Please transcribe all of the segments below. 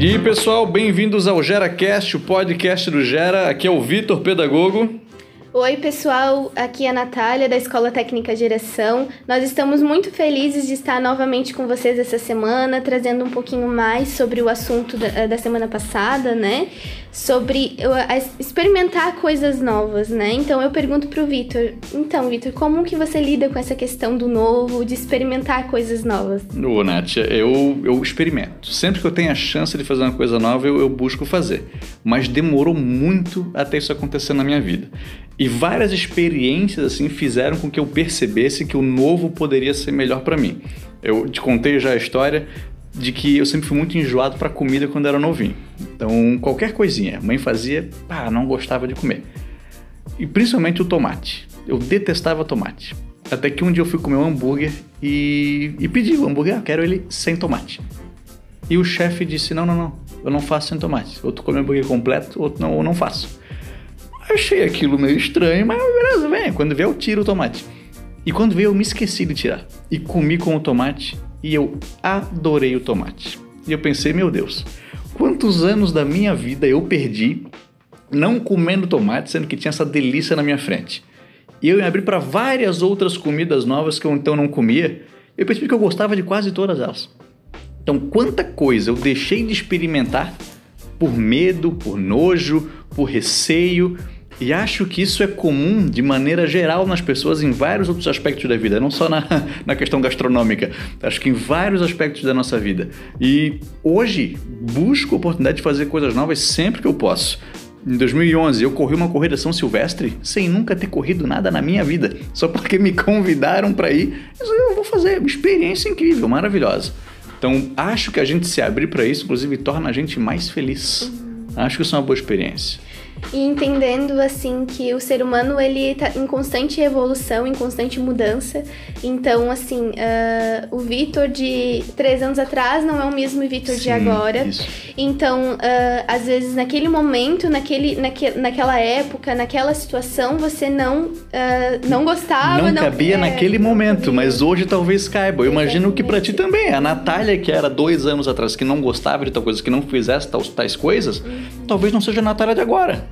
E aí, pessoal, bem-vindos ao GeraCast, o podcast do Gera. Aqui é o Vitor Pedagogo. Oi, pessoal, aqui é a Natália da Escola Técnica Geração. Nós estamos muito felizes de estar novamente com vocês essa semana, trazendo um pouquinho mais sobre o assunto da, da semana passada, né? Sobre experimentar coisas novas, né? Então eu pergunto pro Vitor, então, Vitor, como que você lida com essa questão do novo, de experimentar coisas novas? Ô, Nath, eu, eu experimento. Sempre que eu tenho a chance de fazer uma coisa nova, eu, eu busco fazer. Mas demorou muito até isso acontecer na minha vida. E várias experiências assim fizeram com que eu percebesse que o novo poderia ser melhor para mim. Eu te contei já a história de que eu sempre fui muito enjoado para comida quando era novinho. Então, qualquer coisinha, mãe fazia, pá, não gostava de comer. E principalmente o tomate. Eu detestava tomate. Até que um dia eu fui comer um hambúrguer e, e pedi o hambúrguer, ah, quero ele sem tomate. E o chefe disse: Não, não, não, eu não faço sem tomate. Ou tu come hambúrguer completo, ou não, ou não faço. Achei aquilo meio estranho, mas beleza, vem. Quando veio, eu tiro o tomate. E quando veio, eu me esqueci de tirar. E comi com o tomate e eu adorei o tomate. E eu pensei, meu Deus, quantos anos da minha vida eu perdi não comendo tomate, sendo que tinha essa delícia na minha frente. E eu me abri para várias outras comidas novas que eu então não comia. Eu percebi que eu gostava de quase todas elas. Então, quanta coisa eu deixei de experimentar por medo, por nojo, por receio, e acho que isso é comum de maneira geral nas pessoas em vários outros aspectos da vida, não só na, na questão gastronômica. Acho que em vários aspectos da nossa vida. E hoje busco a oportunidade de fazer coisas novas sempre que eu posso. Em 2011, eu corri uma corrida São Silvestre sem nunca ter corrido nada na minha vida, só porque me convidaram para ir. Eu vou fazer uma experiência incrível, maravilhosa. Então, acho que a gente se abrir para isso, inclusive, torna a gente mais feliz. Acho que isso é uma boa experiência e entendendo assim que o ser humano ele tá em constante evolução, em constante mudança. Então, assim, uh, o Vitor de três anos atrás não é o mesmo Vitor de agora. Isso. Então, uh, às vezes naquele momento, naquele, naque, naquela época, naquela situação, você não uh, não gostava, não, não cabia é, naquele momento, cabia. mas hoje talvez caiba. Eu Exatamente. imagino que para ti também. A Natália que era dois anos atrás que não gostava de tal coisa, que não fizesse tais, tais coisas, uhum. talvez não seja a Natália de agora.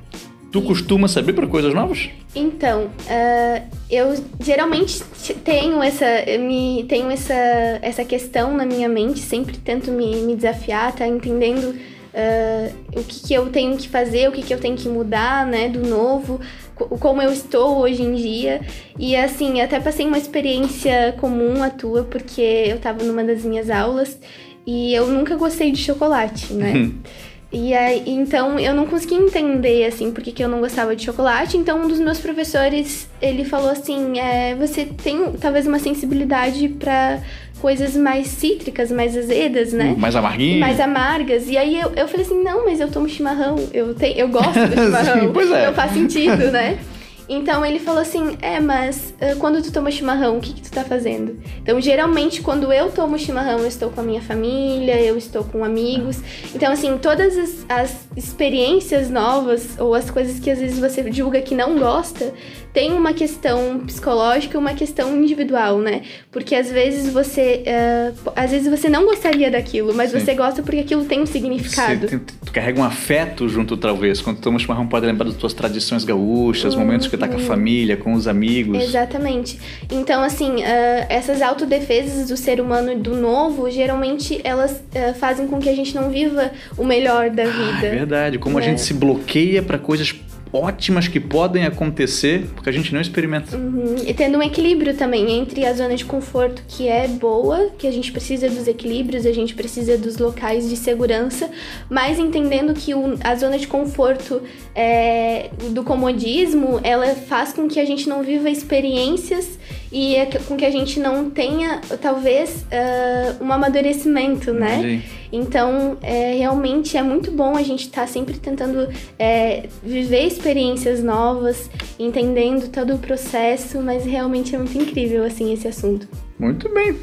Tu costuma saber para coisas novas? Então, uh, eu geralmente tenho essa, me, tenho essa, essa questão na minha mente, sempre tento me, me desafiar, tá entendendo uh, o que, que eu tenho que fazer, o que, que eu tenho que mudar, né, do novo, como eu estou hoje em dia. E assim, até passei uma experiência comum à tua, porque eu tava numa das minhas aulas e eu nunca gostei de chocolate, né? E aí, então eu não consegui entender assim porque que eu não gostava de chocolate. Então um dos meus professores ele falou assim, é, você tem talvez uma sensibilidade para coisas mais cítricas, mais azedas, né? Mais amarguinhas. Mais amargas. E aí eu, eu falei assim, não, mas eu tomo chimarrão, eu tenho, eu gosto do chimarrão. Sim, pois é. Então faz sentido, né? Então ele falou assim: É, mas uh, quando tu toma chimarrão, o que, que tu tá fazendo? Então, geralmente, quando eu tomo chimarrão, eu estou com a minha família, eu estou com amigos. Então, assim, todas as, as experiências novas ou as coisas que às vezes você julga que não gosta, tem uma questão psicológica e uma questão individual, né? Porque às vezes você. Uh, às vezes você não gostaria daquilo, mas Sim. você gosta porque aquilo tem um significado. Você tem, tu carrega um afeto junto, talvez. Quando tu toma chimarrão, pode lembrar das tuas tradições gaúchas, uhum. momentos que tá com a família, com os amigos. Exatamente. Então, assim, uh, essas autodefesas do ser humano do novo, geralmente elas uh, fazem com que a gente não viva o melhor da vida. Ah, é verdade. Como né? a gente se bloqueia para coisas ótimas que podem acontecer porque a gente não experimenta. Uhum. E tendo um equilíbrio também entre a zona de conforto que é boa, que a gente precisa dos equilíbrios, a gente precisa dos locais de segurança, mas entendendo que o, a zona de conforto é, do comodismo ela faz com que a gente não viva experiências e é com que a gente não tenha talvez uh, um amadurecimento, né? Sim. Então, é, realmente é muito bom a gente estar tá sempre tentando é, viver experiências novas, entendendo todo o processo, mas realmente é muito incrível, assim, esse assunto. Muito bem.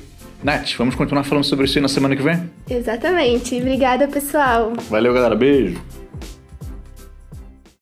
Nath, vamos continuar falando sobre isso aí na semana que vem? Exatamente. Obrigada, pessoal. Valeu, galera. Beijo.